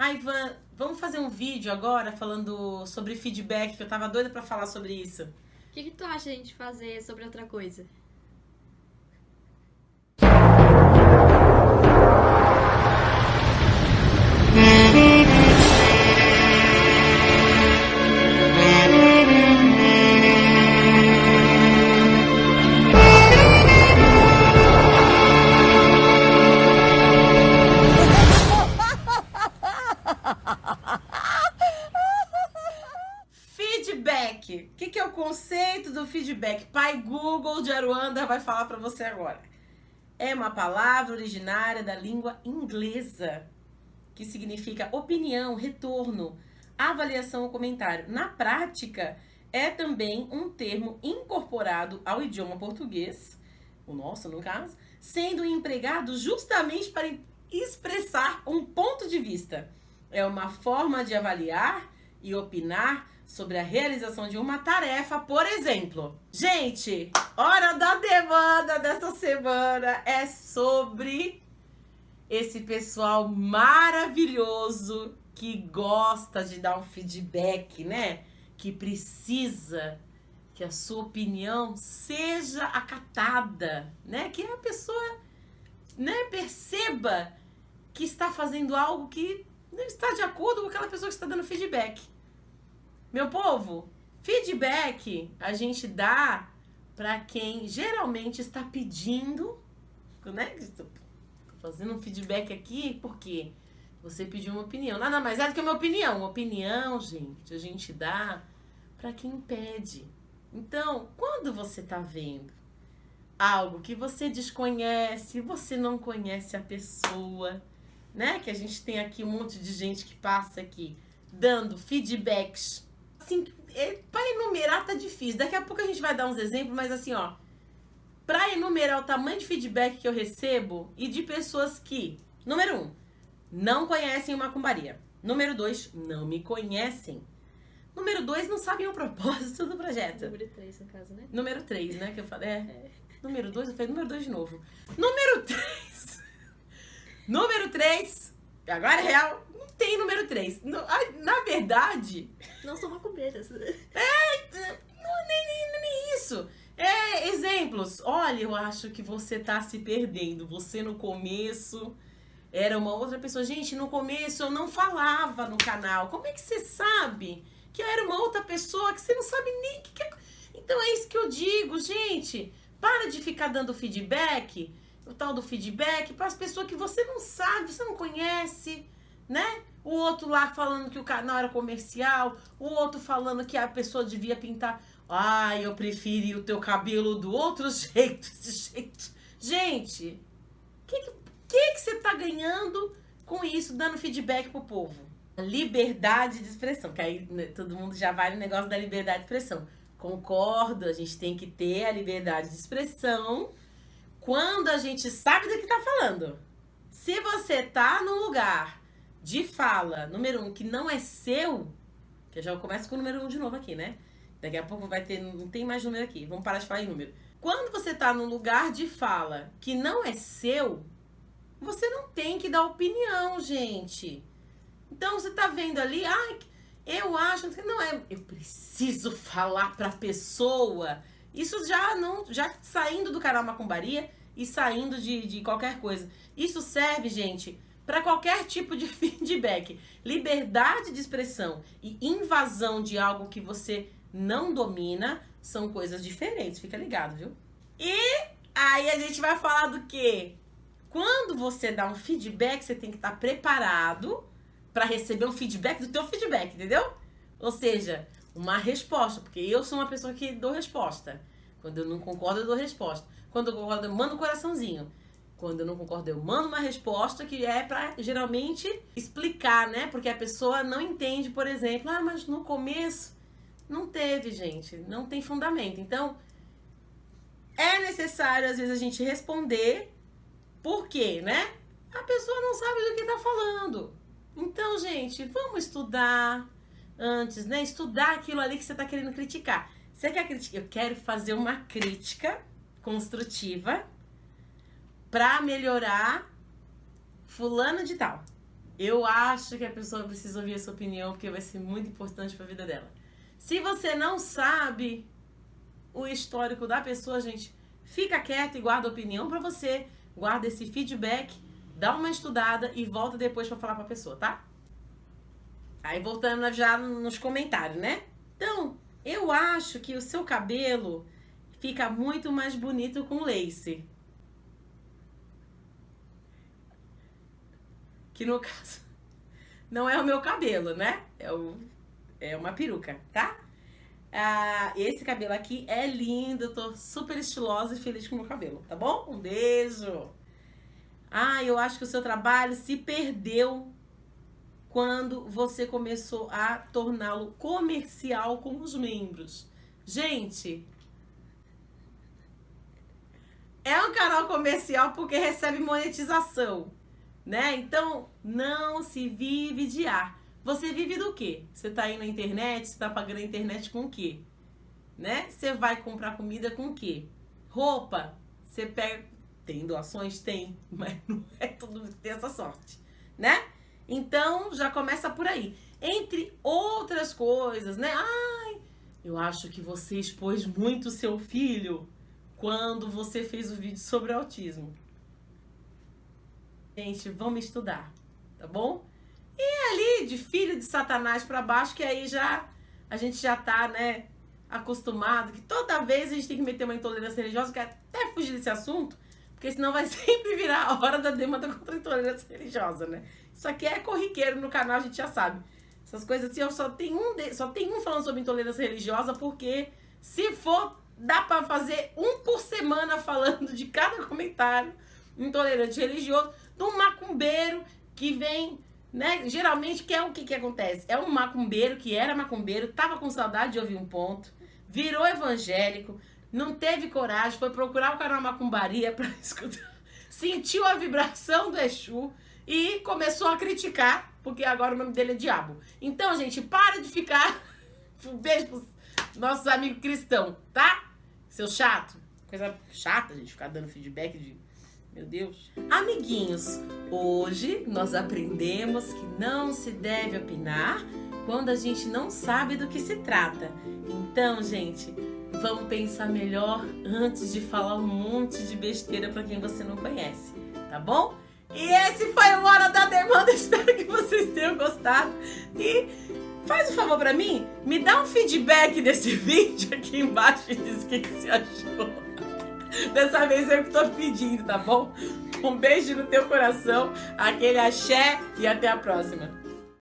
Ah, Ivan, vamos fazer um vídeo agora falando sobre feedback, que eu tava doida pra falar sobre isso. O que, que tu acha a gente fazer sobre outra coisa? O que, que é o conceito do feedback? Pai Google de Aruanda vai falar pra você agora. É uma palavra originária da língua inglesa que significa opinião, retorno, avaliação ou comentário. Na prática, é também um termo incorporado ao idioma português, o nosso no caso, sendo empregado justamente para expressar um ponto de vista. É uma forma de avaliar e opinar sobre a realização de uma tarefa, por exemplo. Gente, hora da demanda dessa semana é sobre esse pessoal maravilhoso que gosta de dar um feedback, né? Que precisa que a sua opinião seja acatada, né? Que a pessoa, né, perceba que está fazendo algo que está de acordo com aquela pessoa que está dando feedback. Meu povo, feedback a gente dá para quem geralmente está pedindo, né? Estou fazendo um feedback aqui porque você pediu uma opinião. Nada mais é do que uma opinião. Uma opinião, gente, a gente dá para quem pede. Então, quando você tá vendo algo que você desconhece, você não conhece a pessoa, né? Que a gente tem aqui um monte de gente que passa aqui dando feedbacks assim, é, para enumerar tá difícil. Daqui a pouco a gente vai dar uns exemplos, mas assim, ó, para enumerar o tamanho de feedback que eu recebo e de pessoas que, número um, não conhecem uma macumbaria. Número dois, não me conhecem. Número dois, não sabem o propósito do projeto. Número 3, no caso, né? Número três, né? Que eu falei. É. Número dois, eu falei número dois de novo. Número três. Número três. Agora é real. Não tem número três. No- ah, Na verdade, Não são macumbeiras. não, nem, nem, nem isso. É, exemplos. Olha, eu acho que você tá se perdendo. Você no começo era uma outra pessoa. Gente, no começo eu não falava no canal. Como é que você sabe que eu era uma outra pessoa que você não sabe nem o que, que é. Então é isso que eu digo, gente. Para de ficar dando feedback, o tal do feedback, para as pessoas que você não sabe, você não conhece, né? O outro lá falando que o canal era comercial, o outro falando que a pessoa devia pintar. Ai, eu preferi o teu cabelo do outro jeito, desse jeito. Gente, o que, que, que, que você tá ganhando com isso, dando feedback pro povo? Liberdade de expressão, que aí né, todo mundo já vai no negócio da liberdade de expressão. Concordo, a gente tem que ter a liberdade de expressão quando a gente sabe do que tá falando. Se você tá num lugar de fala, número um, que não é seu, que eu já começo com o número um de novo aqui, né? Daqui a pouco vai ter, não tem mais número aqui, vamos parar de falar em número. Quando você tá num lugar de fala que não é seu, você não tem que dar opinião, gente. Então você tá vendo ali, ai, eu acho, não é, eu preciso falar pra pessoa. Isso já não, já saindo do canal Macumbaria e saindo de, de qualquer coisa. Isso serve, gente, para qualquer tipo de feedback. Liberdade de expressão e invasão de algo que você não domina são coisas diferentes, fica ligado, viu? E aí a gente vai falar do quê? Quando você dá um feedback, você tem que estar preparado para receber um feedback do teu feedback, entendeu? Ou seja, uma resposta, porque eu sou uma pessoa que dou resposta. Quando eu não concordo, eu dou resposta. Quando eu concordo, eu mando um coraçãozinho. Quando eu não concordo, eu mando uma resposta que é pra geralmente explicar, né? Porque a pessoa não entende, por exemplo, ah, mas no começo não teve, gente, não tem fundamento. Então, é necessário às vezes a gente responder por quê, né? A pessoa não sabe do que tá falando. Então, gente, vamos estudar antes, né? Estudar aquilo ali que você tá querendo criticar. Você quer criticar? Eu quero fazer uma crítica construtiva para melhorar fulano de tal. Eu acho que a pessoa precisa ouvir essa opinião porque vai ser muito importante para a vida dela. Se você não sabe o histórico da pessoa, gente, fica quieto e guarda a opinião para você. Guarda esse feedback, dá uma estudada e volta depois para falar para a pessoa, tá? Aí voltando já nos comentários, né? Então, eu acho que o seu cabelo fica muito mais bonito com lace. Que no caso não é o meu cabelo, né? É, o, é uma peruca, tá? Ah, esse cabelo aqui é lindo, eu tô super estilosa e feliz com o meu cabelo, tá bom? Um beijo! Ah, eu acho que o seu trabalho se perdeu quando você começou a torná-lo comercial com os membros. Gente, é um canal comercial porque recebe monetização né? Então, não se vive de ar. Você vive do quê? Você tá aí na internet, você tá pagando a internet com o quê? Né? Você vai comprar comida com o quê? Roupa. Você pega. Tem doações? Tem, mas não é tudo que tem essa sorte, né? Então, já começa por aí. Entre outras coisas, né? Ai, eu acho que você expôs muito seu filho quando você fez o vídeo sobre autismo. Gente, vamos estudar, tá bom? E ali de filho de Satanás para baixo, que aí já a gente já tá, né, acostumado, que toda vez a gente tem que meter uma intolerância religiosa, que até fugir desse assunto, porque senão vai sempre virar a hora da demanda contra a intolerância religiosa, né? Isso aqui é corriqueiro no canal, a gente já sabe. Essas coisas assim, eu só tenho um, de, só tenho um falando sobre intolerância religiosa, porque se for, dá para fazer um por semana falando de cada comentário intolerante religioso de um macumbeiro que vem, né? Geralmente, que é o que, que acontece? É um macumbeiro que era macumbeiro, tava com saudade de ouvir um ponto, virou evangélico, não teve coragem, foi procurar o canal Macumbaria para escutar, sentiu a vibração do Exu e começou a criticar, porque agora o nome dele é Diabo. Então, gente, para de ficar. Um beijo pros nossos amigos cristãos, tá? Seu chato. Coisa chata, gente, ficar dando feedback de meu Deus. Amiguinhos, hoje nós aprendemos que não se deve opinar quando a gente não sabe do que se trata. Então, gente, vamos pensar melhor antes de falar um monte de besteira para quem você não conhece, tá bom? E esse foi o Hora da Demanda. Espero que vocês tenham gostado. E faz um favor para mim, me dá um feedback desse vídeo aqui embaixo e diz o que, que você achou. Dessa vez eu que tô pedindo, tá bom? Um beijo no teu coração, aquele axé e até a próxima.